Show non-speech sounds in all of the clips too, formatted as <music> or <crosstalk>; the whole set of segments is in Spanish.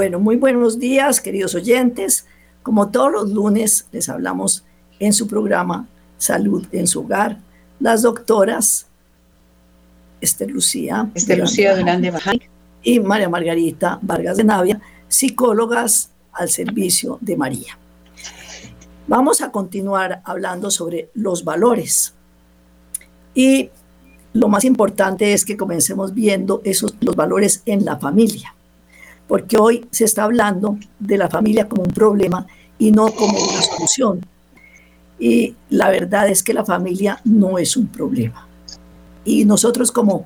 Bueno, muy buenos días, queridos oyentes. Como todos los lunes, les hablamos en su programa Salud en su hogar, las doctoras Esther Lucía, Esther Lucía Durán y María Margarita Vargas de Navia, psicólogas al servicio de María. Vamos a continuar hablando sobre los valores. Y lo más importante es que comencemos viendo esos los valores en la familia porque hoy se está hablando de la familia como un problema y no como una solución. Y la verdad es que la familia no es un problema. Y nosotros como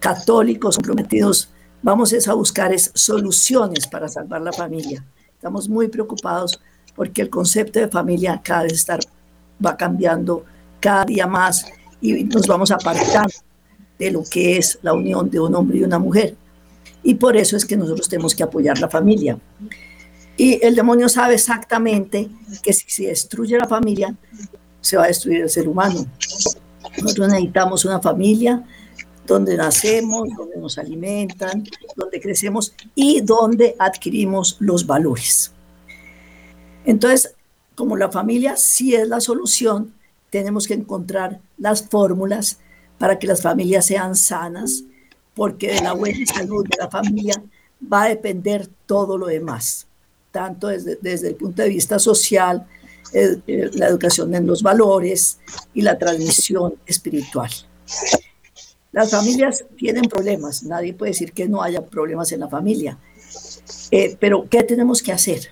católicos comprometidos vamos a buscar soluciones para salvar la familia. Estamos muy preocupados porque el concepto de familia cada vez estar, va cambiando cada día más y nos vamos apartando de lo que es la unión de un hombre y una mujer. Y por eso es que nosotros tenemos que apoyar la familia. Y el demonio sabe exactamente que si se destruye la familia, se va a destruir el ser humano. Nosotros necesitamos una familia donde nacemos, donde nos alimentan, donde crecemos y donde adquirimos los valores. Entonces, como la familia sí es la solución, tenemos que encontrar las fórmulas para que las familias sean sanas, porque de la buena salud de la familia va a depender todo lo demás, tanto desde, desde el punto de vista social, eh, eh, la educación en los valores y la transmisión espiritual. Las familias tienen problemas, nadie puede decir que no haya problemas en la familia, eh, pero ¿qué tenemos que hacer?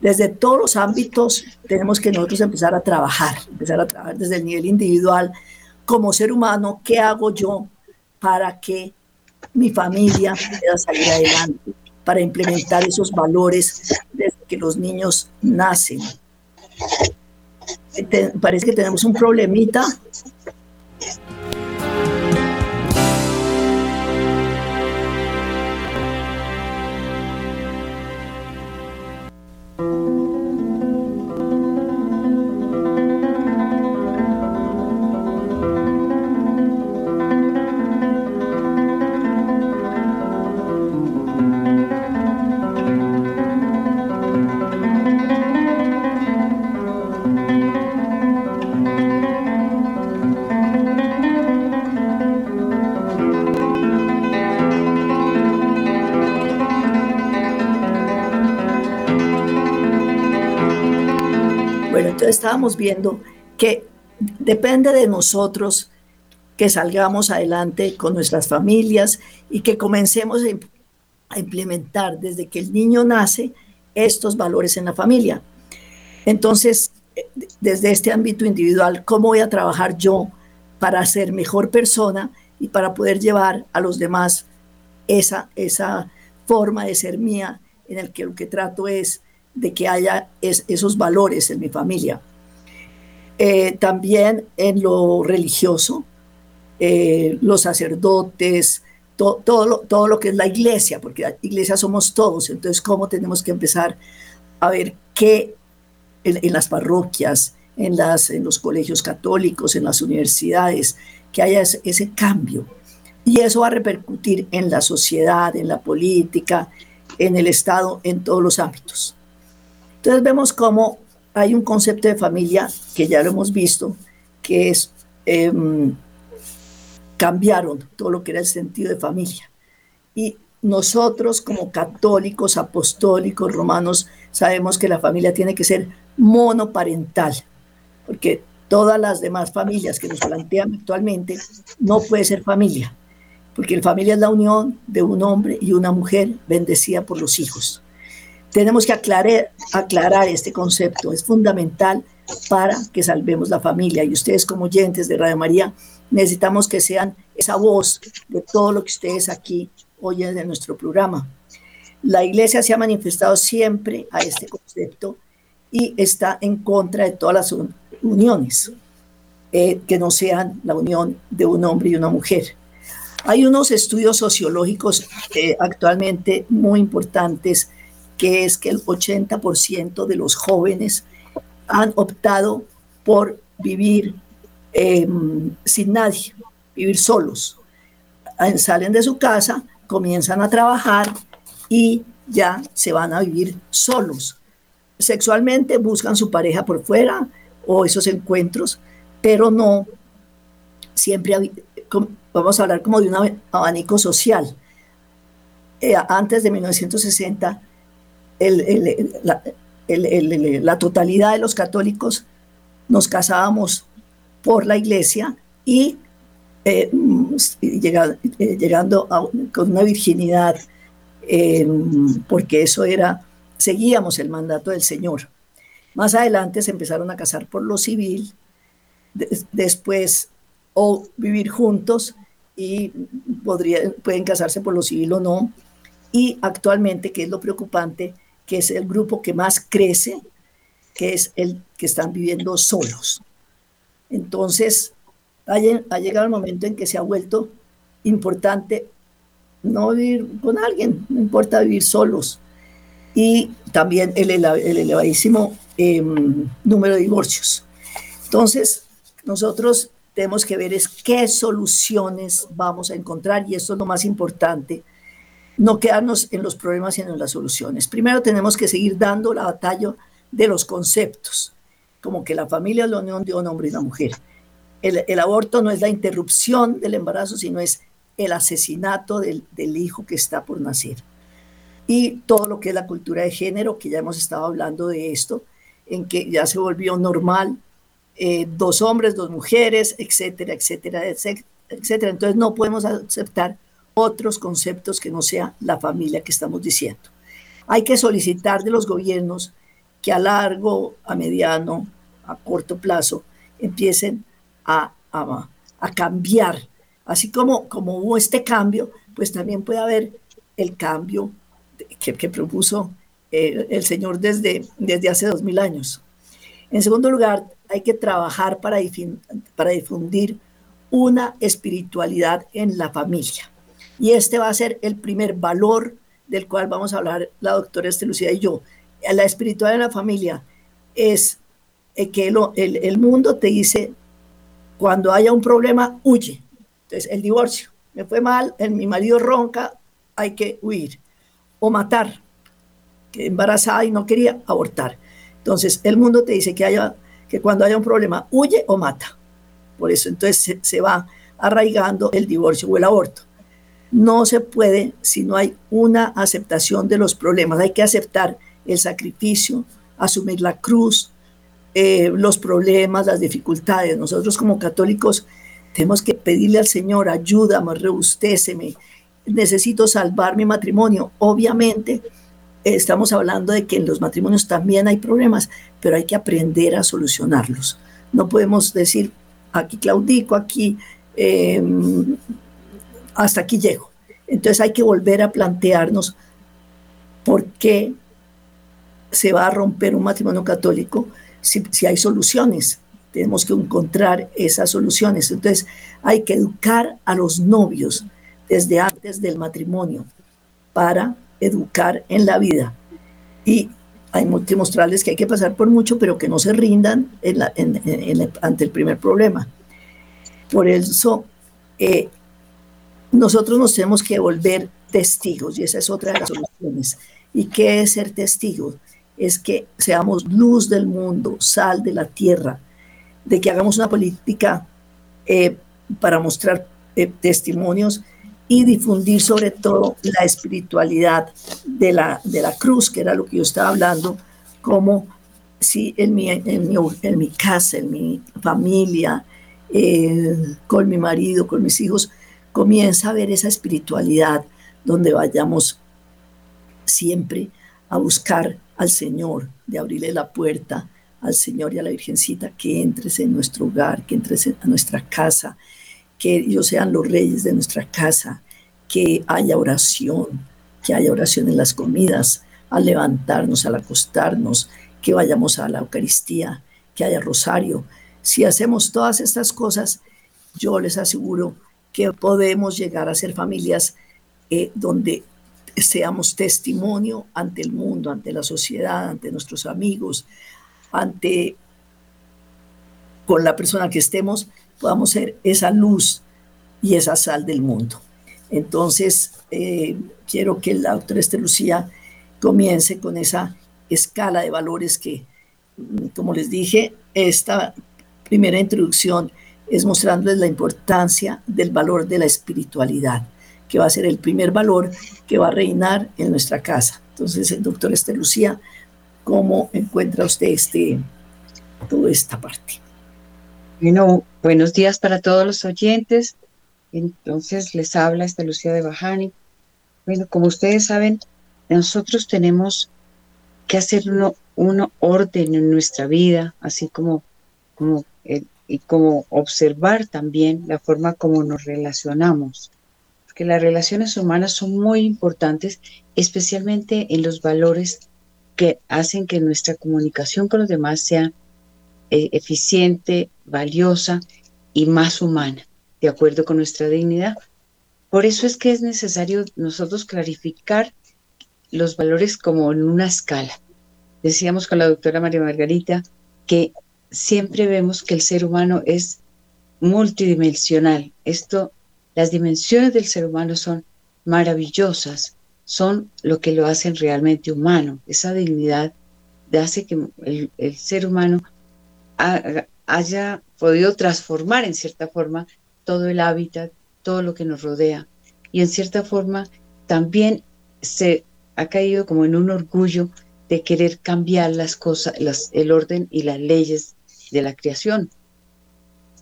Desde todos los ámbitos tenemos que nosotros empezar a trabajar, empezar a trabajar desde el nivel individual, como ser humano, ¿qué hago yo para que mi familia pueda salir adelante, para implementar esos valores desde que los niños nacen. parece que tenemos un problemita estábamos viendo que depende de nosotros que salgamos adelante con nuestras familias y que comencemos a implementar desde que el niño nace estos valores en la familia. Entonces, desde este ámbito individual, ¿cómo voy a trabajar yo para ser mejor persona y para poder llevar a los demás esa, esa forma de ser mía en el que lo que trato es de que haya esos valores en mi familia. Eh, también en lo religioso, eh, los sacerdotes, todo, lo, todo lo que es la iglesia, porque la iglesia somos todos, entonces cómo tenemos que empezar a ver qué en, las parroquias, en, las, en los colegios católicos, en las universidades, que haya ese, ese cambio. Y eso va a repercutir en la sociedad, en la política, en el Estado, en todos los ámbitos. Entonces vemos cómo hay un concepto de familia que ya lo hemos visto, que es, em, cambiaron todo lo que era el sentido de familia. Y nosotros como católicos, apostólicos, romanos, sabemos que la familia tiene que ser monoparental, porque todas las demás familias que nos plantean actualmente no puede ser familia, porque la familia es la unión de un hombre y una mujer bendecida por los hijos. Tenemos que aclarar, aclarar este concepto, es fundamental para que salvemos la familia. Y ustedes como oyentes de Radio María, necesitamos que sean esa voz de todo lo que ustedes aquí oyen de nuestro programa. La iglesia se ha manifestado siempre a este concepto y está en contra de todas las uniones eh, que no sean la unión de un hombre y una mujer. Hay unos estudios sociológicos eh, actualmente muy importantes que es que el 80% de los jóvenes han optado por vivir em, sin nadie, vivir solos. Salen de su casa, comienzan a trabajar y ya se van a vivir solos. Sexualmente buscan su pareja por fuera o esos encuentros, pero no siempre, vamos a hablar como de un abanico social. Eh, antes de 1960, la, totalidad de los católicos nos casábamos por la iglesia y eh, eh, llegando con una virginidad, porque eso era, seguíamos el mandato del Señor. Más adelante se empezaron a casar por lo civil, después o vivir juntos y podría, pueden casarse por lo civil o no. Y actualmente, que es lo preocupante, que es el grupo que más crece, que es el que están viviendo solos. Entonces, ha, llegado el momento en que se ha vuelto importante no vivir con alguien, no importa vivir solos. Y también el, elevadísimo em, número de divorcios. Entonces, nosotros tenemos que ver es qué soluciones vamos a encontrar y esto es lo más importante, no quedarnos en los problemas sino en las soluciones. Primero tenemos que seguir dando la batalla de los conceptos, como que la familia es la unión de un hombre y una mujer. El, el aborto no es la interrupción del embarazo, sino es el asesinato del, del hijo que está por nacer. Y todo lo que es la cultura de género, que ya hemos estado hablando de esto, en que ya se volvió normal eh, dos hombres, dos mujeres, etcétera, etcétera, etcétera. Entonces no podemos aceptar otros conceptos que no sea la familia que estamos diciendo. Hay que solicitar de los gobiernos que a largo, a mediano, a corto plazo empiecen a, cambiar. Así como, como hubo este cambio, pues también puede haber el cambio que, propuso el, el Señor desde, desde hace dos mil años. En segundo lugar, hay que trabajar para, para difundir una espiritualidad en la familia. Y este va a ser el primer valor del cual vamos a hablar la doctora Estelucida y yo. La espiritualidad en la familia es eh, que el, el, mundo te dice, cuando haya un problema, huye. Entonces, el divorcio, me fue mal, el, mi marido ronca, hay que huir. O matar, que embarazada y no quería abortar. Entonces, el mundo te dice que haya que cuando haya un problema huye o mata. Por eso entonces se, va arraigando el divorcio o el aborto. No se puede si no hay una aceptación de los problemas. Hay que aceptar el sacrificio, asumir la cruz, eh, los problemas, las dificultades. Nosotros como católicos tenemos que pedirle al Señor, ayúdame, reustéceme, necesito salvar mi matrimonio. Obviamente, estamos hablando de que en los matrimonios también hay problemas, pero hay que aprender a solucionarlos. No podemos decir, aquí claudico, aquí, em, hasta aquí llego. Entonces hay que volver a plantearnos por qué se va a romper un matrimonio católico si, si hay soluciones. Tenemos que encontrar esas soluciones. Entonces hay que educar a los novios desde antes del matrimonio para educar en la vida. Y hay que mostrarles que hay que pasar por mucho, pero que no se rindan ante el primer problema. Por eso, eh, nosotros nos tenemos que volver testigos, y esa es otra de las soluciones. ¿Y qué es ser testigo? Es que seamos luz del mundo, sal de la tierra, de que hagamos una política eh, para mostrar eh, testimonios y difundir sobre todo la espiritualidad de la, de la cruz, que era lo que yo estaba hablando, como si en mi, en mi, en mi casa, en mi familia, eh, con mi marido, con mis hijos, comienza a ver esa espiritualidad donde vayamos siempre a buscar al Señor, de abrirle la puerta al Señor y a la Virgencita, que entres en nuestro hogar, que entres a nuestra casa, que ellos sean los reyes de nuestra casa, que haya oración, que haya oración en las comidas, al levantarnos, al acostarnos, que vayamos a la Eucaristía, que haya rosario. Si hacemos todas estas cosas, yo les aseguro que podemos llegar a ser familias eh, donde seamos testimonio ante el mundo, ante la sociedad, ante nuestros amigos, ante con la persona que estemos, podamos ser esa luz y esa sal del mundo. Entonces, eh, quiero que la doctora Estelucía comience con esa escala de valores que, mm, como les dije, esta primera introducción es mostrándoles la importancia del valor de la espiritualidad, que va a ser el primer valor que va a reinar en nuestra casa. Entonces, el doctor Esther Lucía, ¿cómo encuentra usted este, toda esta parte? Bueno, buenos días para todos los oyentes. Entonces, les habla Esther Lucía de Bajani. Bueno, como ustedes saben, nosotros tenemos que hacer un orden en nuestra vida, así como, como y como observar también la forma como nos relacionamos. Porque las relaciones humanas son muy importantes, especialmente en los valores que hacen que nuestra comunicación con los demás sea eh, eficiente, valiosa y más humana, de acuerdo con nuestra dignidad. Por eso es que es necesario nosotros clarificar los valores como en una escala. Decíamos con la doctora María Margarita que siempre vemos que el ser humano es multidimensional. Esto, las dimensiones del ser humano son maravillosas, son lo que lo hacen realmente humano. Esa dignidad hace que el, ser humano haya podido transformar en cierta forma todo el hábitat, todo lo que nos rodea. Y en cierta forma también se ha caído como en un orgullo de querer cambiar las cosas, el orden y las leyes de la creación.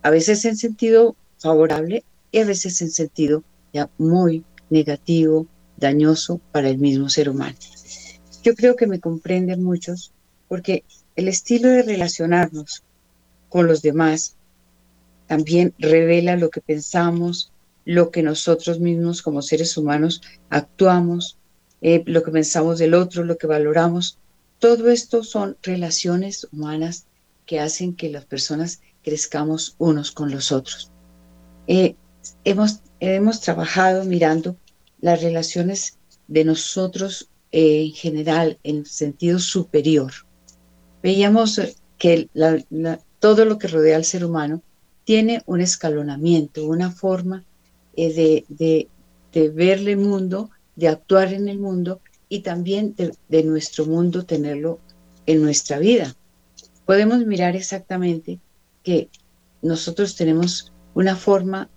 A veces en sentido favorable y a veces en sentido ya muy negativo, dañoso para el mismo ser humano. Yo creo que me comprenden muchos porque el estilo de relacionarnos con los demás también revela lo que pensamos, lo que nosotros mismos como seres humanos actuamos, eh, lo que pensamos del otro, lo que valoramos. Todo esto son relaciones humanas que hacen que las personas crezcamos unos con los otros. Eh, hemos, hemos trabajado mirando las relaciones de nosotros eh, en general en sentido superior. Veíamos que todo lo que rodea al ser humano tiene un escalonamiento, una forma de, de, de ver el mundo de actuar en el mundo y también de, nuestro mundo tenerlo en nuestra vida. Podemos mirar exactamente que nosotros tenemos una forma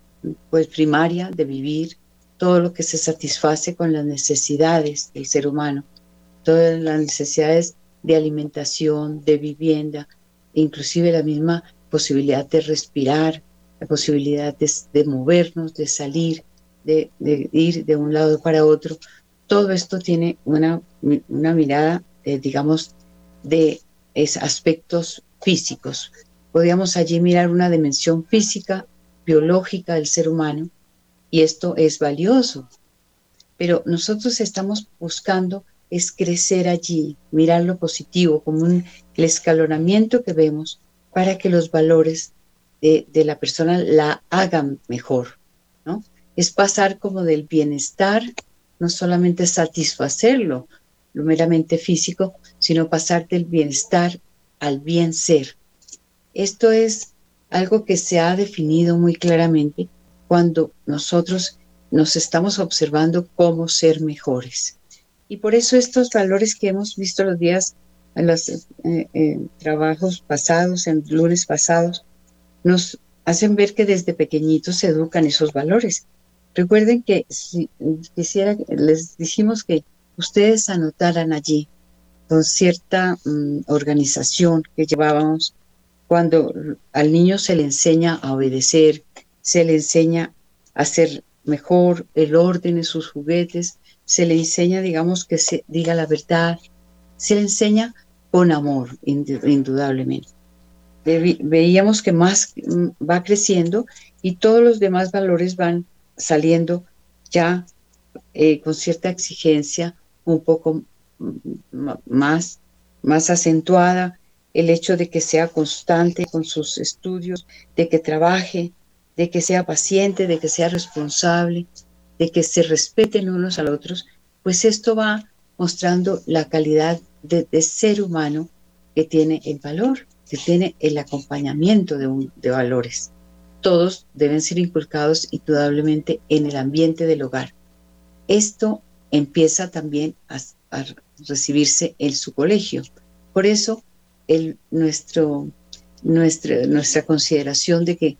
pues primaria de vivir todo lo que se satisface con las necesidades del ser humano, todas las necesidades de alimentación, de vivienda, inclusive la misma posibilidad de respirar, la posibilidad de movernos, de salir, de, ir de un lado para otro, todo esto tiene una, una mirada, eh, digamos, de aspectos físicos. Podríamos allí mirar una dimensión física, biológica del ser humano, y esto es valioso. Pero nosotros estamos buscando es crecer allí, mirar lo positivo como un, escalonamiento que vemos para que los valores de, de la persona la hagan mejor, ¿no? es pasar como del bienestar, no solamente satisfacerlo, lo meramente físico, sino pasar del bienestar al bien ser. Esto es algo que se ha definido muy claramente cuando nosotros nos estamos observando cómo ser mejores. Y por eso estos valores que hemos visto los días, en los eh, eh, trabajos pasados, en lunes pasados, nos hacen ver que desde pequeñitos se educan esos valores. Recuerden que si quisiera, les dijimos que ustedes anotaran allí con cierta mm, organización que llevábamos cuando al niño se le enseña a obedecer, se le enseña a ser mejor el orden en sus juguetes, se le enseña, digamos, que se diga la verdad, se le enseña con amor, indudablemente. Veíamos que más mm, va creciendo y todos los demás valores van saliendo ya eh, con cierta exigencia un poco más, más acentuada, el hecho de que sea constante con sus estudios, de que trabaje, de que sea paciente, de que sea responsable, de que se respeten unos a otros, pues esto va mostrando la calidad de, ser humano que tiene el valor, que tiene el acompañamiento de, de valores todos deben ser inculcados indudablemente en el ambiente del hogar. Esto empieza también a, recibirse en su colegio. Por eso, nuestra, consideración de que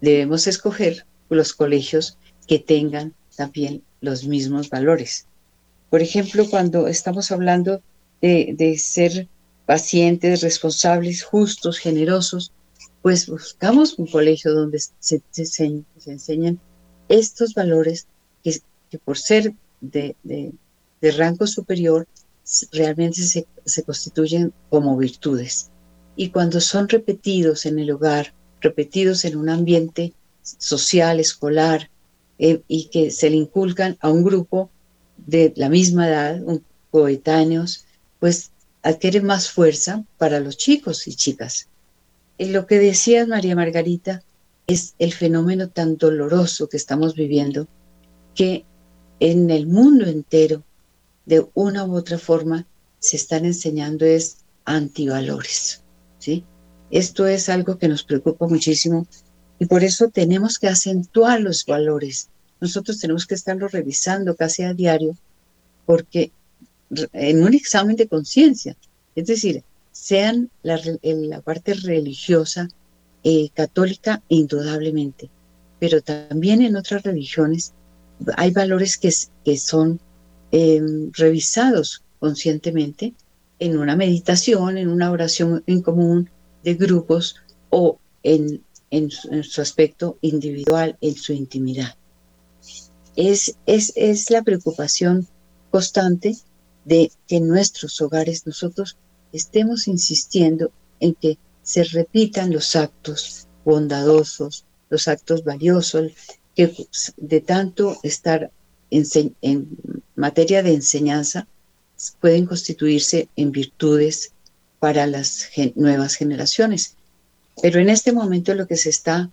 debemos escoger los colegios que tengan también los mismos valores. Por ejemplo, cuando estamos hablando de, ser pacientes, responsables, justos, generosos, pues buscamos un colegio donde se, se, enseñan estos valores que por ser de, rango superior realmente se, constituyen como virtudes. Y cuando son repetidos en el hogar, repetidos en un ambiente social, escolar, eh, y que se le inculcan a un grupo de la misma edad, coetáneos, pues adquiere más fuerza para los chicos y chicas. En lo que decías, María Margarita, es el fenómeno tan doloroso que estamos viviendo, que en el mundo entero, de una u otra forma, se están enseñando es antivalores. ¿sí? Esto es algo que nos preocupa muchísimo y por eso tenemos que acentuar los valores. Nosotros tenemos que estarlo revisando casi a diario, porque en un examen de conciencia. Es decir, sean la, la parte religiosa, eh, católica, indudablemente, pero también en otras religiones hay valores que, son eh, revisados conscientemente en una meditación, en una oración en común de grupos o en, su, aspecto individual, en su intimidad. Es, es, es la preocupación constante de que en nuestros hogares nosotros estemos insistiendo en que se repitan los actos bondadosos, los actos valiosos, que de tanto estar en, materia de enseñanza pueden constituirse en virtudes para las nuevas generaciones. Pero en este momento lo que se está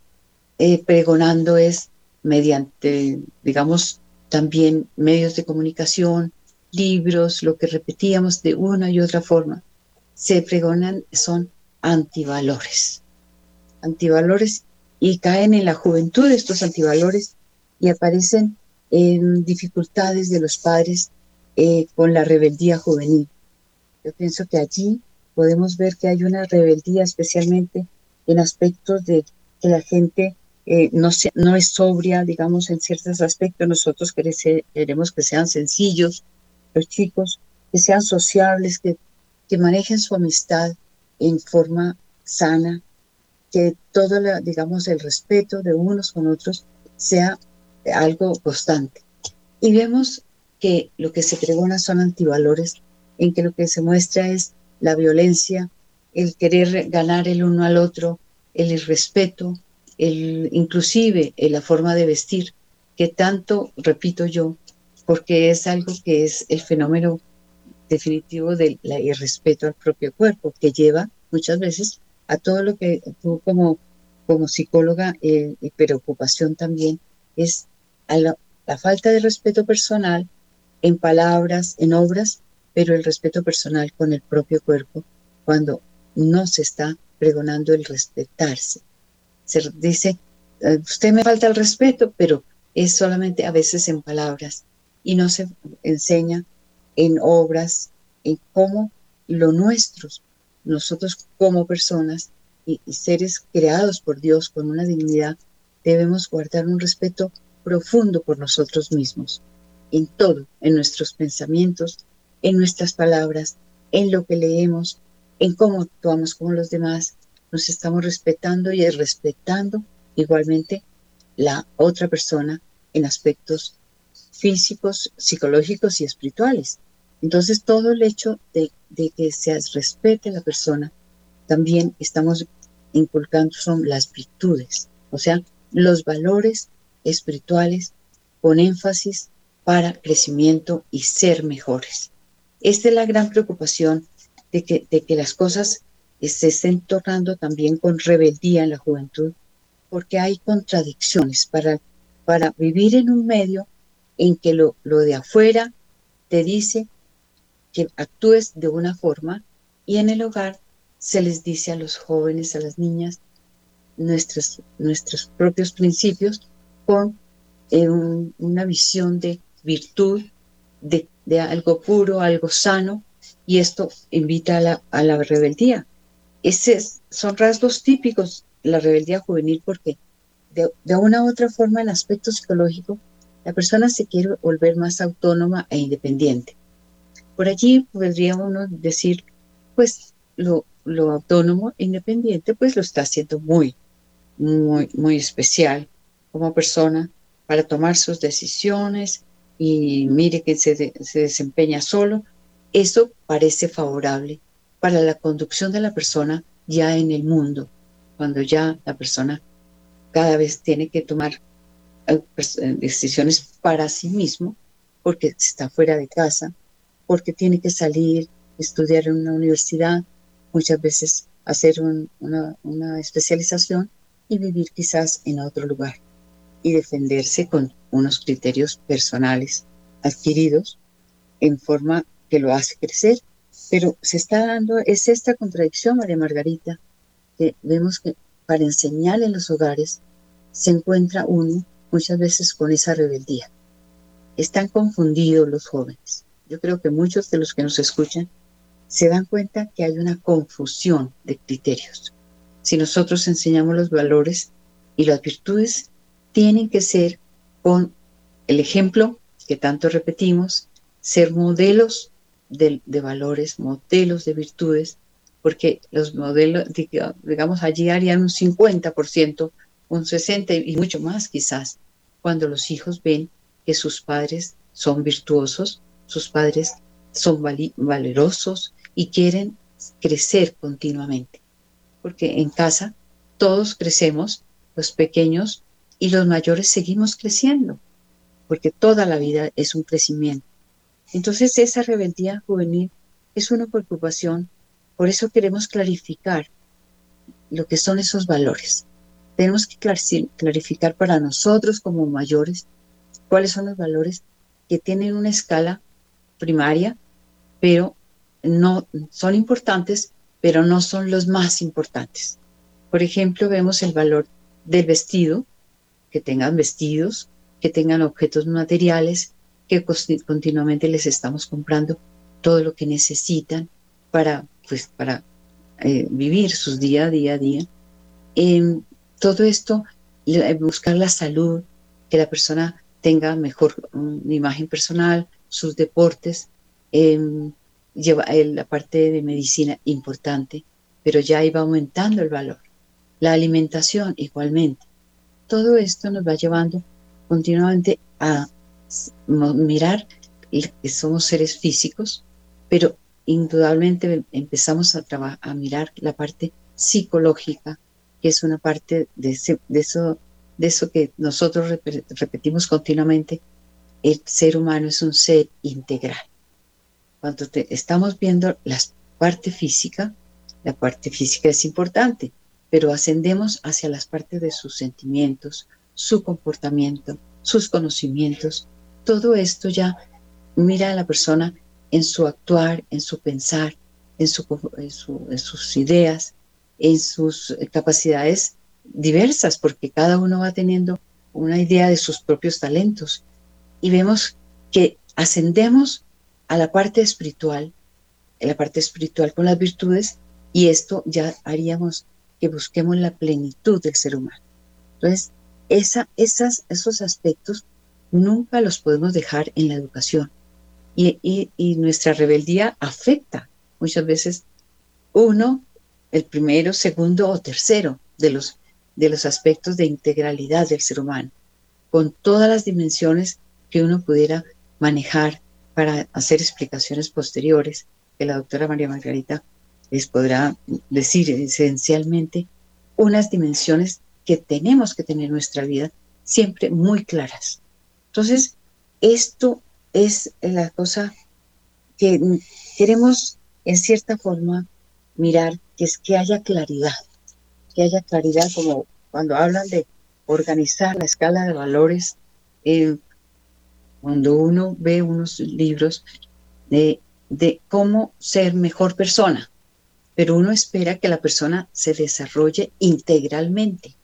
eh, pregonando es mediante, digamos, también medios de comunicación, libros, lo que repetíamos de una y otra forma, se pregonan, son antivalores. Antivalores y caen en la juventud estos antivalores y aparecen en dificultades de los padres eh, con la rebeldía juvenil. Yo pienso que allí podemos ver que hay una rebeldía especialmente en aspectos de que la gente eh, no, se, no es sobria, digamos, en ciertos aspectos. Nosotros queremos que sean sencillos, los chicos, que sean sociables, que, que manejen su amistad en forma sana, que todo, la, digamos, el respeto de unos con otros sea algo constante. Y vemos que lo que se pregona son antivalores, en que lo que se muestra es la violencia, el querer ganar el uno al otro, el irrespeto, el, inclusive la forma de vestir, que tanto, repito yo, porque es algo que es el fenómeno definitivo del irrespeto al propio cuerpo, que lleva muchas veces a todo lo que tú como, como psicóloga eh, y preocupación también es la, falta de respeto personal en palabras, en obras, pero el respeto personal con el propio cuerpo cuando no se está pregonando el respetarse. Se dice, eh, usted me falta el respeto, pero es solamente a veces en palabras y no se enseña en obras, en cómo lo nuestros, nosotros como personas y, seres creados por Dios con una dignidad, debemos guardar un respeto profundo por nosotros mismos, en todo, en nuestros pensamientos, en nuestras palabras, en lo que leemos, en cómo actuamos con los demás, nos estamos respetando y respetando igualmente la otra persona en aspectos físicos, psicológicos y espirituales. Entonces, todo el hecho de, que se respete a la persona, también estamos inculcando son las virtudes, o sea, los valores espirituales con énfasis para crecimiento y ser mejores. Esta es la gran preocupación de que, de que las cosas se estén tornando también con rebeldía en la juventud, porque hay contradicciones para, para vivir en un medio en que lo, lo de afuera te dice que actúes de una forma y en el hogar se les dice a los jóvenes, a las niñas, nuestros, nuestros propios principios con eh, un, una visión de virtud, de algo puro, algo sano, y esto invita a la, a la rebeldía. Esos son rasgos típicos la rebeldía juvenil porque de, de una u otra forma en aspecto psicológico, la persona se quiere volver más autónoma e independiente. Por allí podría uno decir, pues lo, lo autónomo e independiente, pues lo está haciendo muy, muy, muy especial como persona para tomar sus decisiones y mire que se, se desempeña solo. Eso parece favorable para la conducción de la persona ya en el mundo, cuando ya la persona cada vez tiene que tomar eh, pues, eh, decisiones para sí mismo, porque está fuera de casa, porque tiene que salir, estudiar en una universidad, muchas veces hacer una, una especialización y vivir quizás en otro lugar y defenderse con unos criterios personales adquiridos en forma que lo hace crecer. Pero se está dando, es esta contradicción, María Margarita, que vemos que para enseñar en los hogares se encuentra uno muchas veces con esa rebeldía. Están confundidos los jóvenes. Yo creo que muchos de los que nos escuchan se dan cuenta que hay una confusión de criterios. Si nosotros enseñamos los valores y las virtudes, tienen que ser con el ejemplo que tanto repetimos, ser modelos de, valores, modelos de virtudes, porque los modelos, digamos, allí harían un 50%, un 60% y mucho más quizás, cuando los hijos ven que sus padres son virtuosos, sus padres son valerosos y quieren crecer continuamente. Porque en casa todos crecemos, los pequeños y los mayores seguimos creciendo, porque toda la vida es un crecimiento. Entonces esa rebeldía juvenil es una preocupación, por eso queremos clarificar lo que son esos valores. Tenemos que clarificar para nosotros como mayores cuáles son los valores que tienen una escala primaria, pero no son importantes, pero no son los más importantes. Por ejemplo, vemos el valor del vestido, que tengan vestidos, que tengan objetos materiales, que continuamente les estamos comprando todo lo que necesitan para, pues, para eh, vivir sus día a día a día. Em, todo esto, buscar la salud, que la persona tenga mejor una imagen personal, sus deportes, em, lleva la parte de medicina importante, pero ya iba aumentando el valor. La alimentación igualmente. Todo esto nos va llevando continuamente a mirar que somos seres físicos, pero indudablemente empezamos a, a mirar la parte psicológica, que es una parte de eso que nosotros repetimos continuamente, el ser humano es un ser integral. Cuando estamos viendo la parte física, la parte física es importante, pero ascendemos hacia las partes de sus sentimientos, su comportamiento, sus conocimientos. Todo esto ya mira a la persona en su actuar, en su pensar, en, sus ideas, en sus capacidades diversas, porque cada uno va teniendo una idea de sus propios talentos. Y vemos que ascendemos a la parte espiritual, en la parte espiritual con las virtudes, y esto ya haríamos que busquemos la plenitud del ser humano. Entonces, esa, esas, esos aspectos nunca los podemos dejar en la educación. Y, y nuestra rebeldía afecta muchas veces uno, el primero, segundo o tercero de los de los aspectos de integralidad del ser humano, con todas las dimensiones que uno pudiera manejar para hacer explicaciones posteriores, que la doctora María Margarita les podrá decir esencialmente unas dimensiones que tenemos que tener en nuestra vida siempre muy claras. Entonces, esto es la cosa que queremos en cierta forma mirar, que es que haya claridad que haya claridad, como cuando hablan de organizar la escala de valores, eh, cuando uno ve unos libros de, de cómo ser mejor persona, pero uno espera que la persona se desarrolle integralmente,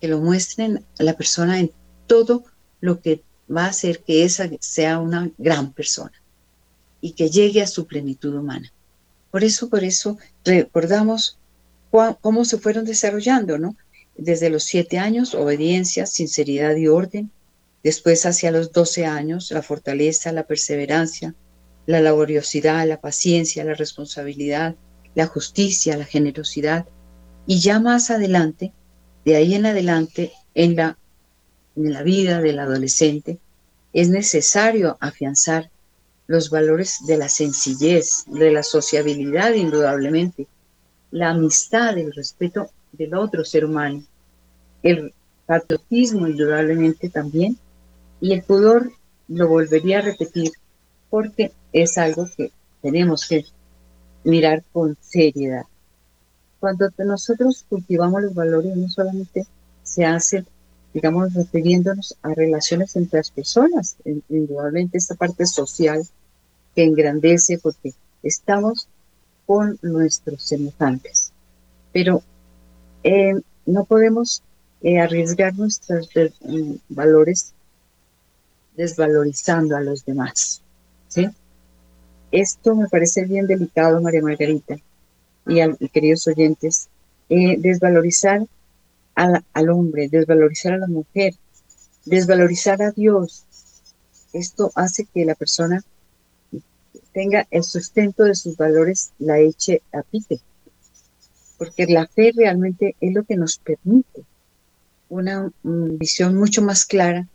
que lo muestren a la persona en todo lo que va a hacer que esa sea una gran persona. y que llegue a su plenitud humana. Por eso, por eso recordamos cómo se fueron desarrollando, ¿no? Desde los siete años, obediencia, sinceridad y orden. Después, hacia los doce años, la fortaleza, la perseverancia, la laboriosidad, la paciencia, la responsabilidad, la justicia, la generosidad. Y ya más adelante, de ahí en adelante, en la, en la vida del adolescente, es necesario afianzar los valores de la sencillez, de la sociabilidad, indudablemente, la amistad, el respeto del otro ser humano, el patriotismo, indudablemente también, y el pudor lo volvería a repetir porque es algo que tenemos que mirar con seriedad. Cuando nosotros cultivamos los valores, no solamente se hace, digamos, refiriéndonos a relaciones entre las personas, indudablemente esta parte social que engrandece porque estamos con nuestros semejantes. Pero eh, no podemos eh, arriesgar nuestros mm, valores desvalorizando a los demás. ¿sí? Esto me parece bien delicado, María Margarita y, queridos oyentes, eh, desvalorizar al hombre, desvalorizar a la mujer, desvalorizar a Dios. Esto hace que la persona tenga el sustento de sus valores, la eche a pique. Porque la fe realmente es lo que nos permite una visión mucho más clara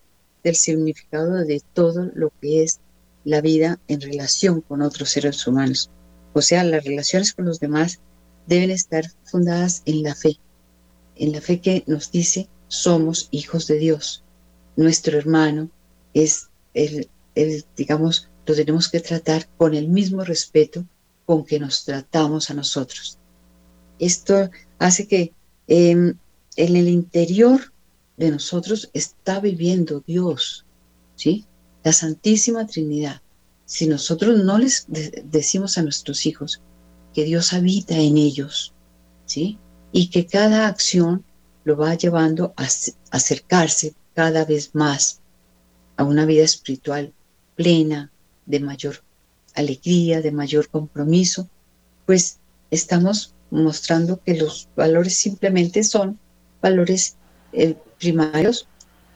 del significado de todo lo que es la vida en relación con otros seres humanos. O sea, las relaciones con los demás deben estar fundadas en la fe, en la fe que nos dice somos hijos de Dios. Nuestro hermano es el, el digamos, lo tenemos que tratar con el mismo respeto con que nos tratamos a nosotros. Esto hace que em, en el interior de nosotros está viviendo Dios, ¿sí? La Santísima Trinidad. Si nosotros no les decimos a nuestros hijos que Dios habita en ellos, ¿sí? Y que cada acción lo va llevando a acercarse cada vez más a una vida espiritual plena, de mayor alegría, de mayor compromiso, pues estamos mostrando que los valores simplemente son valores eh, primarios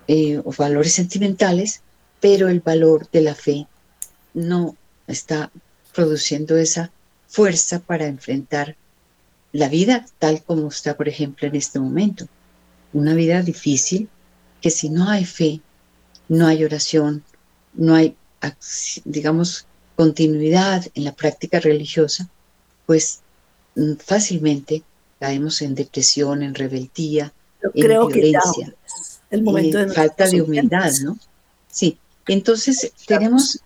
eh, o valores sentimentales, pero el valor de la fe no está produciendo esa fuerza para enfrentar la vida tal como está, por ejemplo, en este momento. Una vida difícil que si no hay fe, no hay oración, no hay digamos, continuidad en la práctica religiosa, pues mm, fácilmente caemos en depresión, en rebeldía, en violencia, el momento de falta de humildad, ¿no? Sí, entonces tenemos,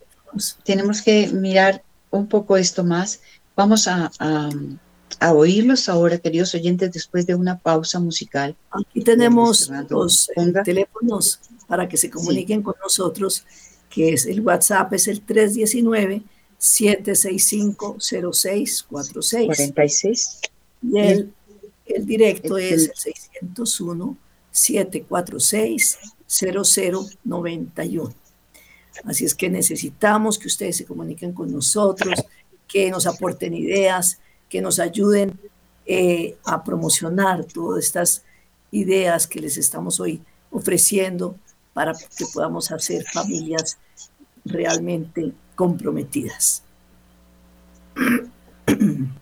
tenemos que mirar un poco esto más. Vamos a, a, oírlos ahora, queridos oyentes, después de una pausa musical. Aquí tenemos los eh, teléfonos para que se comuniquen con nosotros que es el WhatsApp es el 319 765 0646 46 y el, el directo es el 601 746 0091. Así es que necesitamos que ustedes se comuniquen con nosotros, que nos aporten ideas, que nos ayuden eh, a promocionar todas estas ideas que les estamos hoy ofreciendo para que podamos hacer familias realmente comprometidas. <clears throat>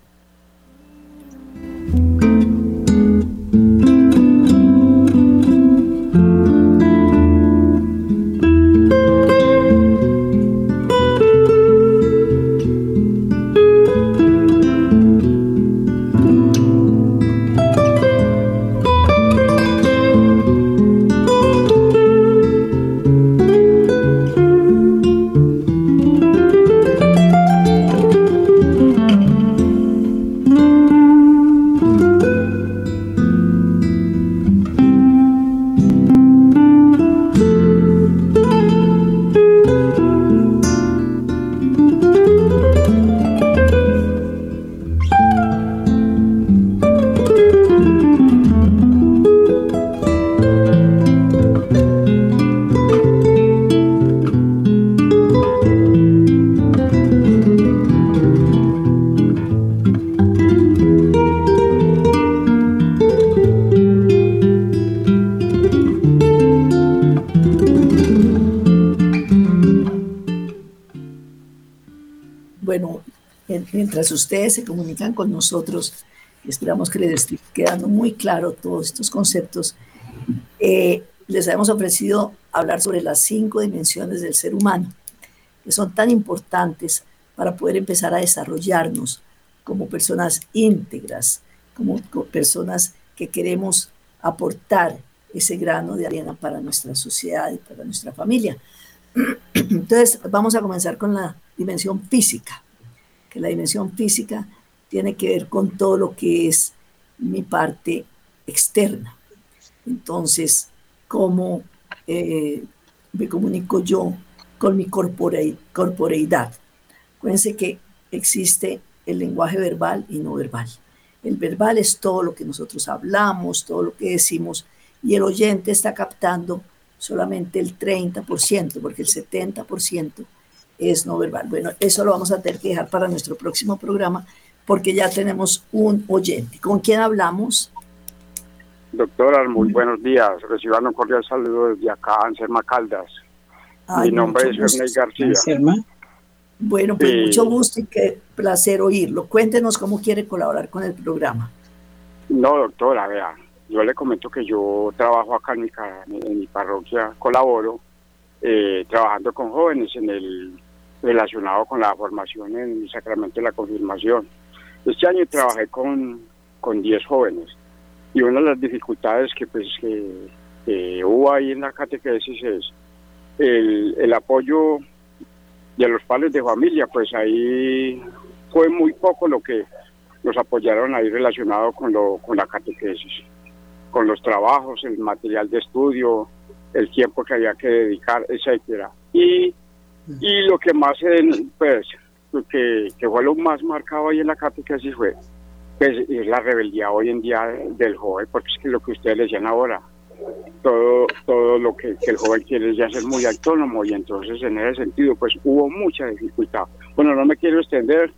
bueno, mientras ustedes se comunican con nosotros, esperamos que les esté quedando muy claro todos estos conceptos, eh, les hemos ofrecido hablar sobre las cinco dimensiones del ser humano, que son tan importantes para poder empezar a desarrollarnos como personas íntegras, como personas que queremos aportar ese grano de arena para nuestra sociedad y para nuestra familia. <clears throat> Entonces, vamos a comenzar con la dimensión física, que la dimensión física tiene que ver con todo lo que es mi parte externa. Entonces, cómo eh, me comunico yo con mi corporeidad. Acuérdense que existe el lenguaje verbal y no verbal. El verbal es todo lo que nosotros hablamos, todo lo que decimos, y el oyente está captando solamente el 30%, porque el 70% es no verbal. Bueno, eso lo vamos a tener que dejar para nuestro próximo programa, porque ya tenemos un oyente. ¿Con quién hablamos? Doctora, muy buenos días. Reciban un cordial saludo desde acá, Anselma Caldas. Mi nombre es Ernest García. Bueno, pues mucho gusto y qué placer oírlo. Cuéntenos cómo quiere colaborar con el programa. No, doctora, vea, yo le comento que yo trabajo acá en mi, en mi parroquia, colaboro, eh, trabajando con jóvenes en el relacionado con la formación en el sacramento de la confirmación. Este año trabajé con, con 10 jóvenes y una de las dificultades que pues que, hubo ahí en la catequesis es el, el apoyo de los padres de familia, pues ahí fue muy poco lo que nos apoyaron ahí relacionado con, lo, con la catequesis, con los trabajos, el material de estudio, el tiempo que había que dedicar, etcétera. Y, y lo que más, pues, que, que fue lo más marcado ahí en la catequesis fue pues es la rebeldía hoy en día del joven, porque es que lo que ustedes decían ahora, todo todo lo que, el joven quiere es ya ser muy autónomo y entonces en ese sentido pues hubo mucha dificultad. Bueno, no me quiero extender,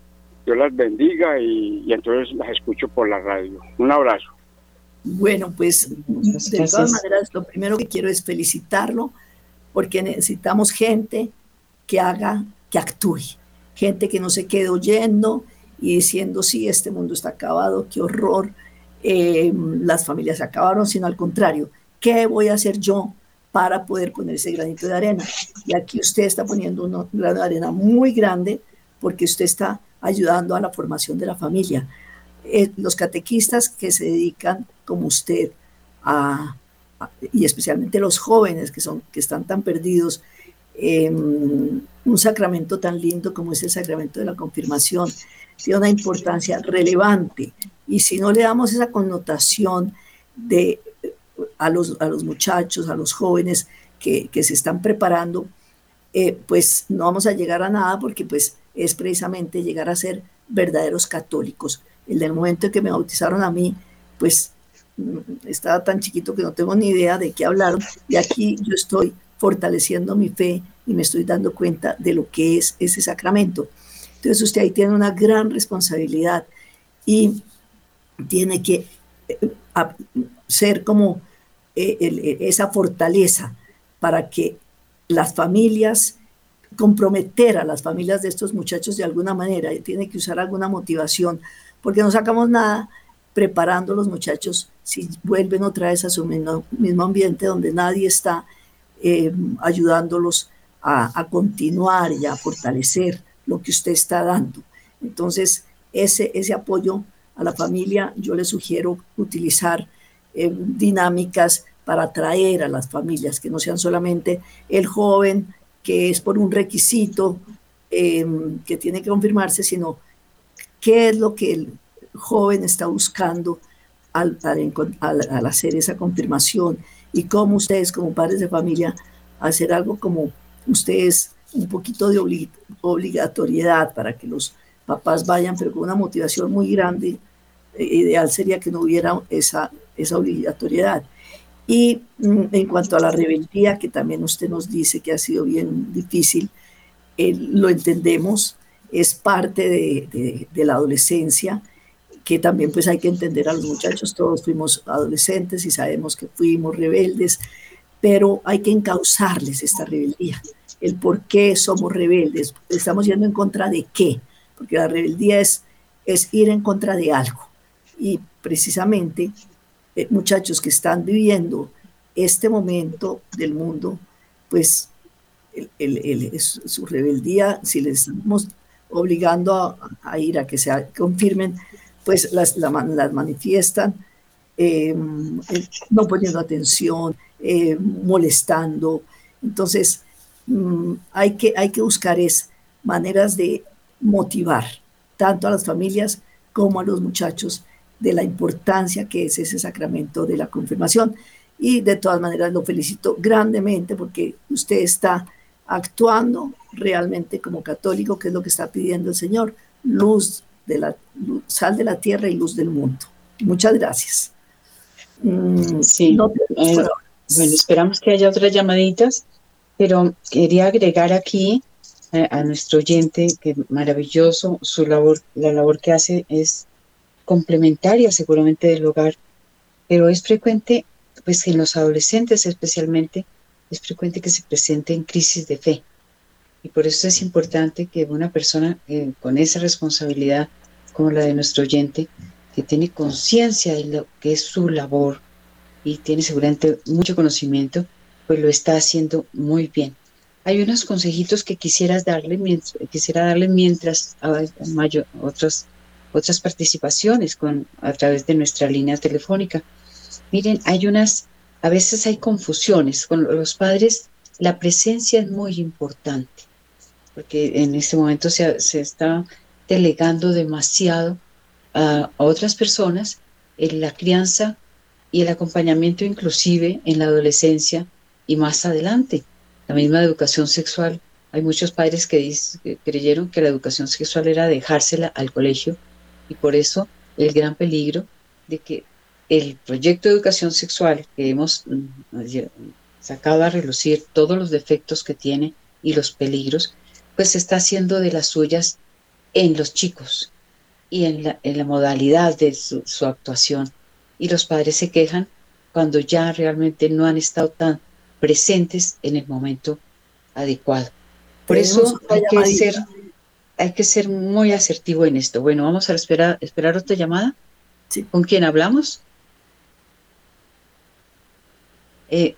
Dios las bendiga y, entonces las escucho por la radio. Un abrazo. Bueno, pues de todas maneras lo primero que quiero es felicitarlo porque necesitamos gente que haga, que actúe, gente que no se quede oyendo, y diciendo, sí, este mundo está acabado, qué horror, eh, las familias se acabaron, sino al contrario, ¿qué voy a hacer yo para poder poner ese granito de arena? Y aquí usted está poniendo un grano de arena muy grande porque usted está ayudando a la formación de la familia. Eh, los catequistas que se dedican, como usted, y especialmente los jóvenes que, son, que están tan perdidos, en un sacramento tan lindo como es el sacramento de la confirmación, tiene una importancia relevante. Y si no le damos esa connotación de, a, los, a los muchachos, a los jóvenes que, que se están preparando, eh, pues no vamos a llegar a nada porque pues es precisamente llegar a ser verdaderos católicos. En el momento en que me bautizaron a mí, pues mm, estaba tan chiquito que no tengo ni idea de qué hablaron y aquí yo estoy fortaleciendo mi fe y me estoy dando cuenta de lo que es ese sacramento. Entonces usted ahí tiene una gran responsabilidad y tiene que eh, ser como eh, eh, esa fortaleza para que las familias, comprometer a las familias de estos muchachos de alguna manera, tiene que usar alguna motivación, porque no sacamos nada preparando a los muchachos si vuelven otra vez a su mismo, ambiente donde nadie está ayudándolos a, a, continuar y a fortalecer lo que usted está dando. Entonces, ese, ese apoyo a la familia, yo le sugiero utilizar eh, dinámicas para atraer a las familias, que no sean solamente el joven que es por un requisito eh, que tiene que confirmarse, sino qué es lo que el joven está buscando al, al, hacer esa confirmación y cómo ustedes como padres de familia hacer algo como ustedes un poquito de obligatoriedad para que los papás vayan, pero con una motivación muy grande. Eh, ideal sería que no hubiera esa, esa obligatoriedad. Y mm, en cuanto a la rebeldía, que también usted nos dice que ha sido bien difícil, eh, lo entendemos, es parte de, de, la adolescencia, que también pues hay que entender a los muchachos, todos fuimos adolescentes y sabemos que fuimos rebeldes, pero hay que encauzarles esta rebeldía el por qué somos rebeldes. Estamos yendo en contra de qué. porque la rebeldía es, es ir en contra de algo. Y precisamente eh, muchachos que están viviendo este momento del mundo, pues el, su rebeldía, si les estamos obligando a, ir a que se confirmen, pues las, las manifiestan eh, no poniendo atención, eh, molestando. Entonces, mm, hay, que, hay que buscar es maneras de motivar tanto a las familias como a los muchachos de la importancia que es ese sacramento de la confirmación. Y de todas maneras lo felicito grandemente porque usted está actuando realmente como católico, que es lo que está pidiendo el Señor, luz de la sal de la tierra y luz del mundo. Muchas gracias. Mm, sí. Eh, bueno, esperamos que haya otras llamaditas, pero quería agregar aquí eh, a nuestro oyente que maravilloso su labor, la labor que hace es complementaria seguramente del hogar, pero es frecuente, pues en los adolescentes especialmente, es frecuente que se presenten crisis de fe. Y por eso es importante que una persona eh, con esa responsabilidad, como la de nuestro oyente, que tiene conciencia de lo que es su labor y tiene seguramente mucho conocimiento, pues lo está haciendo muy bien. Hay unos consejitos que quisieras darle, quisiera darle mientras hay otras, otras participaciones con, a través de nuestra línea telefónica. Miren, hay unas a veces hay confusiones. Con los padres la presencia es muy importante, porque en este momento se, está delegando demasiado a, otras personas en la crianza y el acompañamiento inclusive en la adolescencia y más adelante. La misma educación sexual. Hay muchos padres que, creyeron que la educación sexual era dejársela al colegio y por eso el gran peligro de que el proyecto de educación sexual que hemos mm, sacado a relucir todos los defectos que tiene y los peligros, pues está haciendo de las suyas en los chicos y en la, en la modalidad de su, actuación. Y los padres se quejan cuando ya realmente no han estado tan presentes en el momento adecuado. Por eso hay que, ser, hay que ser muy asertivo en esto. Bueno, vamos a esperar, esperar otra llamada. ¿Con quién hablamos? Eh,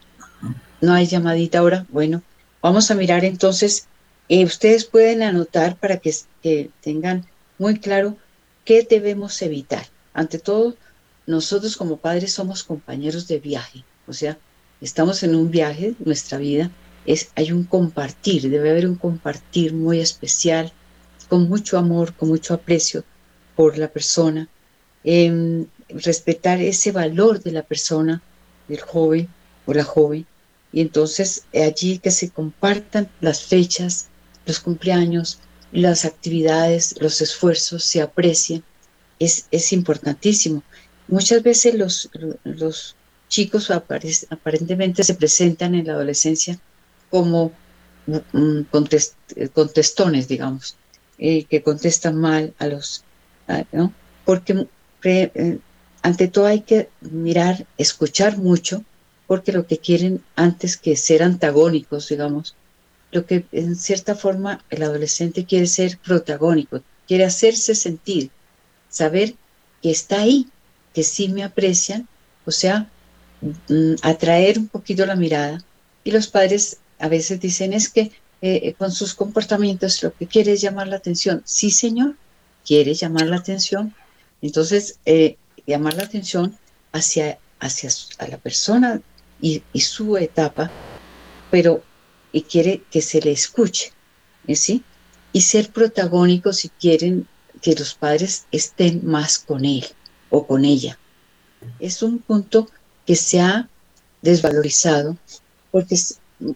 no hay llamadita ahora. Bueno, vamos a mirar entonces. Eh, ustedes pueden anotar para que, tengan muy claro qué debemos evitar. Ante todo, nosotros como padres somos compañeros de viaje. O sea, estamos en un viaje, nuestra vida es, hay un compartir, debe haber un compartir muy especial, con mucho amor, con mucho aprecio por la persona, em, respetar ese valor de la persona, del joven, o la joven, y entonces allí que se compartan las fechas, los cumpleaños, las actividades, los esfuerzos, se aprecien, es, es importantísimo. Muchas veces los, los chicos aparentemente se presentan en la adolescencia como mm, contestones, digamos, eh, que contestan mal a los, ¿no? Porque eh, ante todo hay que mirar, escuchar mucho porque lo que quieren antes que ser antagónicos, digamos, lo que en cierta forma el adolescente quiere ser protagónico, quiere hacerse sentir, saber que está ahí, que sí me aprecian, o sea, mm, atraer un poquito la mirada. Y los padres a veces dicen es que eh, con sus comportamientos lo que quiere es llamar la atención. Sí, señor, quiere llamar la atención. Entonces, eh, llamar la atención hacia, hacia a la persona y, su etapa, pero y quiere que se le escuche, ¿eh? ¿sí? Y ser protagónico si quieren que los padres estén más con él o con ella. Es un punto que se ha desvalorizado porque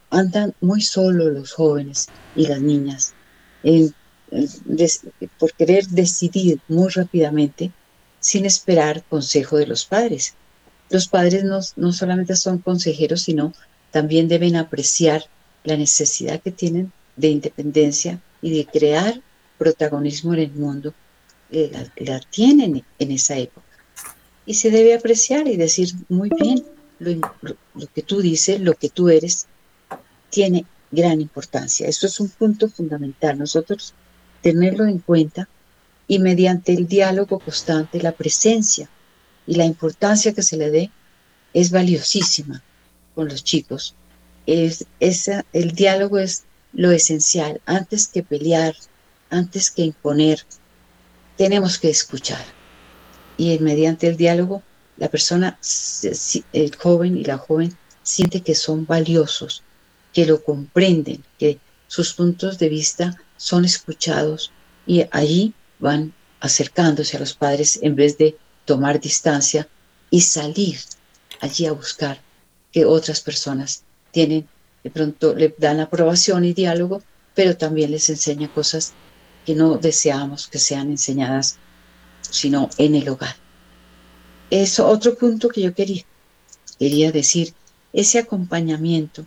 andan muy solos los jóvenes y las niñas por querer decidir muy rápidamente sin esperar consejo de los padres los padres no, solamente son consejeros, sino también deben apreciar la necesidad que tienen de independencia y de crear protagonismo en el mundo. Eh, la, tienen en esa época. Y se debe apreciar y decir, muy bien, lo, que tú dices, lo que tú eres, tiene gran importancia. Esto es un punto fundamental. Nosotros tenerlo en cuenta y mediante el diálogo constante, la presencia y la importancia que se le dé es valiosísima con los chicos. Es, el diálogo es lo esencial. Antes que pelear, antes que imponer, tenemos que escuchar. Y mediante el diálogo, la persona, el joven y la joven, siente que son valiosos, que lo comprenden, que sus puntos de vista son escuchados y allí van acercándose a los padres en vez de tomar distancia y salir allí a buscar que otras personas tienen, de pronto le dan aprobación y diálogo, pero también les enseña cosas que no deseamos que sean enseñadas, sino en el hogar. Eso, otro punto que yo quería, quería decir, ese acompañamiento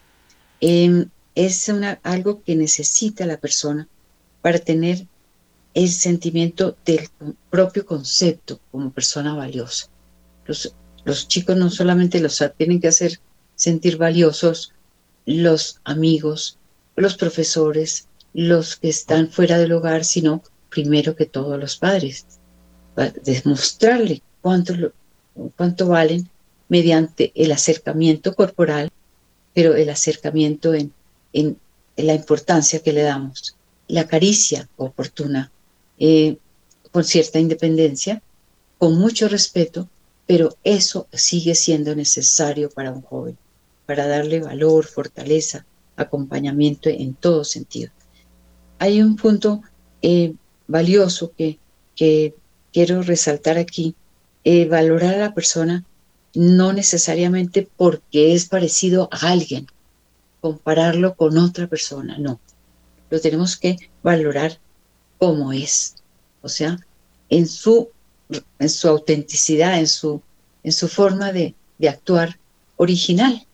em, es algo que necesita la persona para tener el sentimiento del propio concepto como persona valiosa. Los, los chicos no solamente los tienen que hacer sentir valiosos, los amigos, los profesores, los que están fuera del hogar, sino primero que todos los padres. Demostrarle cuánto, cuánto valen mediante el acercamiento corporal, pero el acercamiento en, en la importancia que le damos, la caricia oportuna, eh, con cierta independencia, con mucho respeto, pero eso sigue siendo necesario para un joven, para darle valor, fortaleza, acompañamiento en todo sentido. Hay un punto eh, valioso que, quiero resaltar aquí, eh, valorar a la persona no necesariamente porque es parecido a alguien, compararlo con otra persona, no. Lo tenemos que valorar como es, o sea, en su, en su autenticidad, en su, en su forma de, de actuar original.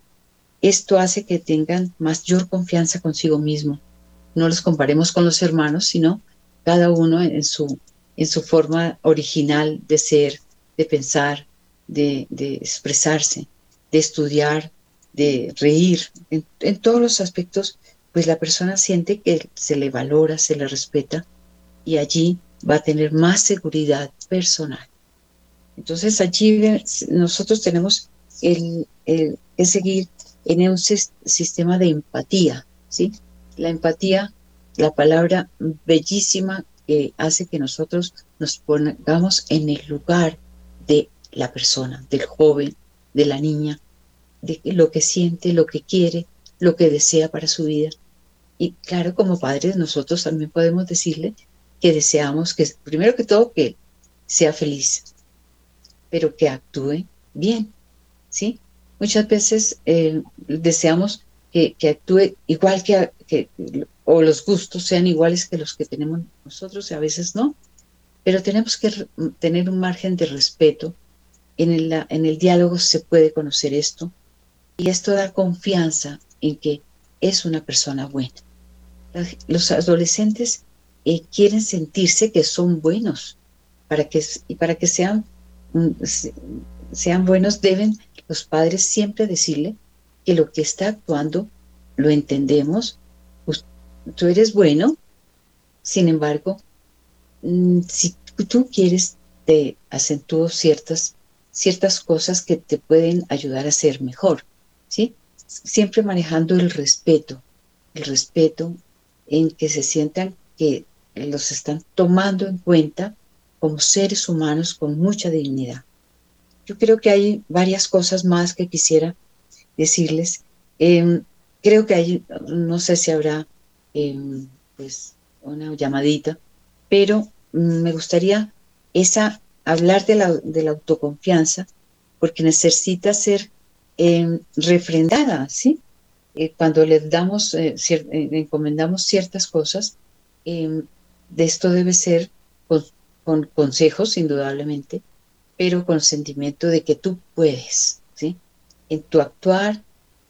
Esto hace que tengan mayor confianza consigo mismo. No los comparemos con los hermanos, sino cada uno en su, en su forma original de ser, de pensar, de, de expresarse, de estudiar, de reír. En, todos los aspectos, pues la persona siente que se le valora, se le respeta y allí va a tener más seguridad personal. Entonces allí nosotros tenemos el, que seguir en un sistema de empatía, ¿sí? La empatía, la palabra bellísima que hace que nosotros nos pongamos en el lugar de la persona, del joven, de la niña, de lo que siente, lo que quiere, lo que desea para su vida. Y claro, como padres nosotros también podemos decirle que deseamos que, primero que todo, que sea feliz, pero que actúe bien, ¿sí? Muchas veces eh, deseamos que, actúe igual que, o los gustos sean iguales que los que tenemos nosotros, a veces no, pero tenemos que tener un margen de respeto. En el, en el diálogo se puede conocer esto, y esto da confianza en que es una persona buena. Los adolescentes eh, quieren sentirse que son buenos. Para que, y para que sean, mm, sean buenos deben los padres siempre decirle que lo que está actuando lo entendemos, pues, tú eres bueno, sin embargo, mm, si tú quieres, te acentúo ciertas, ciertas cosas que te pueden ayudar a ser mejor, ¿sí? Siempre manejando el respeto, el respeto en que se sientan que los están tomando en cuenta como seres humanos con mucha dignidad. Yo creo que hay varias cosas más que quisiera decirles. Em, creo que hay, no sé si habrá em, pues una llamadita, pero me gustaría esa hablar de la, de la autoconfianza, porque necesita ser em, refrendada, ¿sí? Eh, cuando le damos, eh, eh, encomendamos ciertas cosas, de esto debe ser con, consejos, indudablemente, pero con sentimiento de que tú puedes, ¿sí? En tu actuar,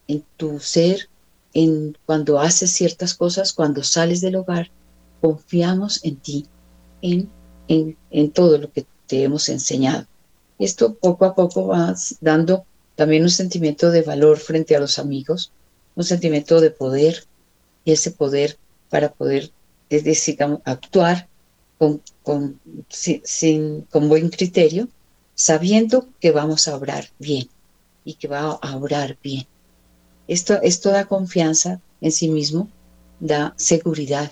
en tu ser, en cuando haces ciertas cosas, cuando sales del hogar, confiamos en ti, en, en, en todo lo que te hemos enseñado. Esto poco a poco va dando también un sentimiento de valor frente a los amigos, un sentimiento de poder, y ese poder para poder es decir, actuar con, con, sin, con buen criterio, sabiendo que vamos a obrar bien y que va a obrar bien. Esto, esto da confianza en sí mismo, da seguridad,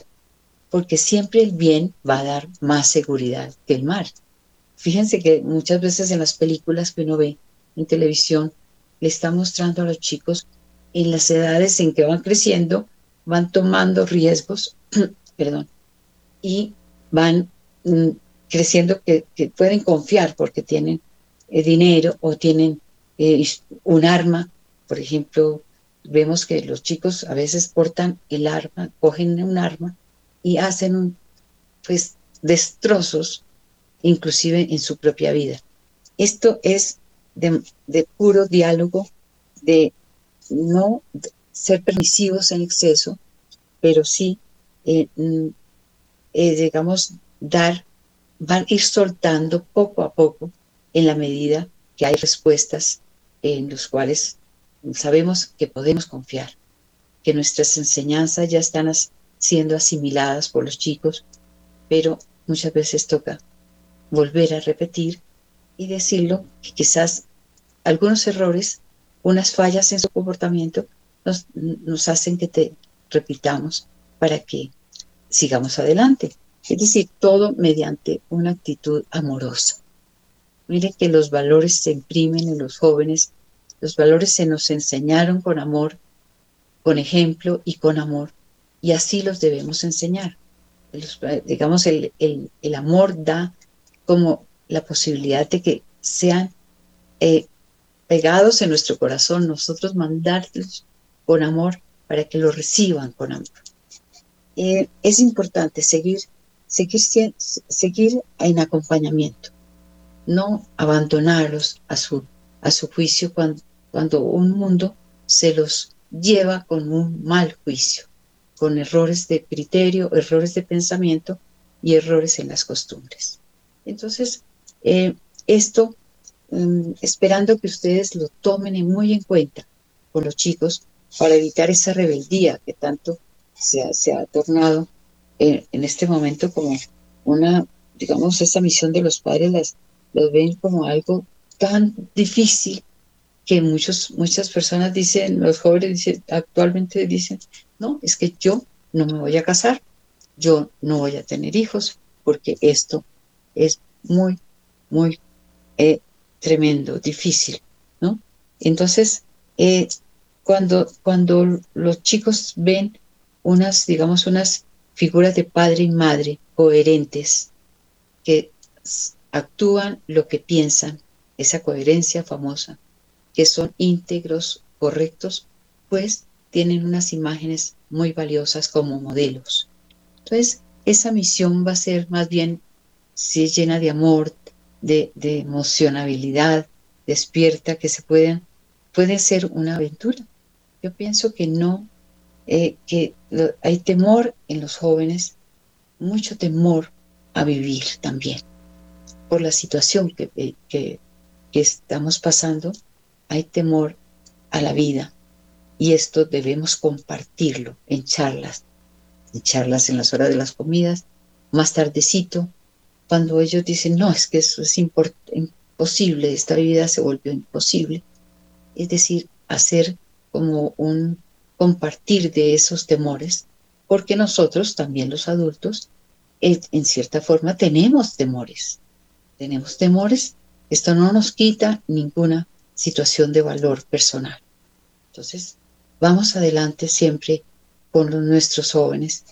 porque siempre el bien va a dar más seguridad que el mal. Fíjense que muchas veces en las películas que uno ve en televisión, le está mostrando a los chicos en las edades en que van creciendo, van tomando riesgos, <clears throat> perdón, y van mm, creciendo que, pueden confiar porque tienen eh, dinero o tienen eh, un arma. Por ejemplo, vemos que los chicos a veces portan el arma, cogen un arma y hacen pues, destrozos, inclusive en su propia vida. Esto es de, puro diálogo, de no ser permisivos en exceso, pero sí, eh, mm, digamos, dar, van a ir soltando poco a poco en la medida que hay respuestas en los cuales sabemos que podemos confiar, que nuestras enseñanzas ya están siendo asimiladas por los chicos, pero muchas veces toca volver a repetir y decirlo que quizás algunos errores, unas fallas en su comportamiento nos hacen que te repitamos para que sigamos adelante. Es decir, todo mediante una actitud amorosa. Mire que los valores se imprimen en los jóvenes, los valores se nos enseñaron con amor, con ejemplo y con amor, y así los debemos enseñar. digamos, el, el, amor da como la posibilidad de que sean eh, pegados en nuestro corazón, nosotros mandarlos con amor para que lo reciban con amor. Eh, es importante seguir, seguir, en acompañamiento, no abandonarlos a su, a su juicio cuando, cuando un mundo se los lleva con un mal juicio, con errores de criterio, errores de pensamiento y errores en las costumbres. Entonces, eh, esto mm, esperando que ustedes lo tomen muy en cuenta con los chicos para evitar esa rebeldía que tanto se ha, tornado en, este momento como una, digamos, esa misión de los padres las, los ven como algo tan difícil que muchos, muchas personas dicen, los jóvenes dicen, actualmente dicen, no, es que yo no me voy a casar, yo no voy a tener hijos, porque esto es muy, muy eh, tremendo, difícil, ¿no? Entonces, eh, cuando, cuando los chicos ven unas, digamos, unas figuras de padre y madre coherentes que actúan lo que piensan, esa coherencia famosa, que son íntegros, correctos, pues tienen unas imágenes muy valiosas como modelos. Entonces, esa misión va a ser más bien, si es llena de amor, de, de emocionabilidad, despierta, que se pueden, puede ser una aventura. Yo pienso que no eh, que hay temor en los jóvenes, mucho temor a vivir también. Por la situación que, eh, que, que estamos pasando, hay temor a la vida. Y esto debemos compartirlo en charlas, en charlas en las horas de las comidas, más tardecito, cuando ellos dicen, no, es que eso es imposible, esta vida se volvió imposible. Es decir, hacer como un compartir de esos temores, porque nosotros, también los adultos, en cierta forma tenemos temores. Tenemos temores, esto no nos quita ninguna situación de valor personal. Entonces, vamos adelante siempre con nuestros jóvenes,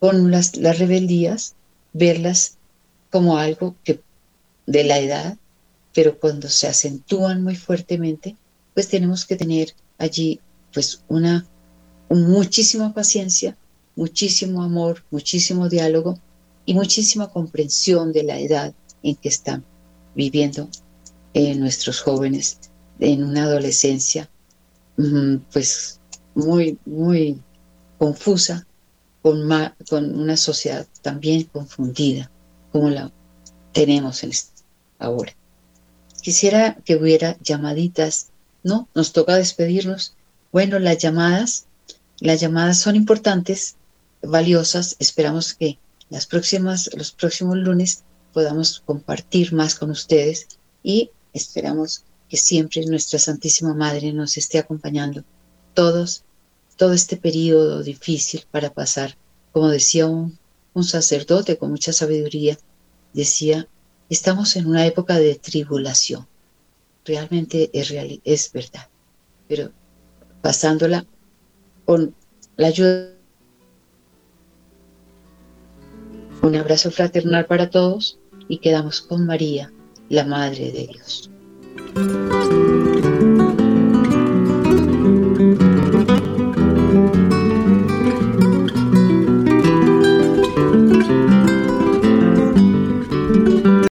con las, las rebeldías, verlas como algo que de la edad, pero cuando se acentúan muy fuertemente, pues tenemos que tener allí pues una muchísima paciencia, muchísimo amor, muchísimo diálogo y muchísima comprensión de la edad en que están viviendo eh, nuestros jóvenes en una adolescencia mm, pues muy, muy confusa, con, una sociedad también confundida como la tenemos en ahora. Quisiera que hubiera llamaditas, ¿no? Nos toca despedirnos. Bueno, las llamadas las llamadas son importantes valiosas. Esperamos que las próximas, los próximos lunes podamos compartir más con ustedes y esperamos que siempre nuestra Santísima Madre nos esté acompañando todos, todo este periodo difícil para pasar. Como decía un, un sacerdote con mucha sabiduría, decía, estamos en una época de tribulación. Realmente es, real, es verdad, pero pasándola con la ayuda. Un abrazo fraternal para todos y quedamos con María, la Madre de Dios.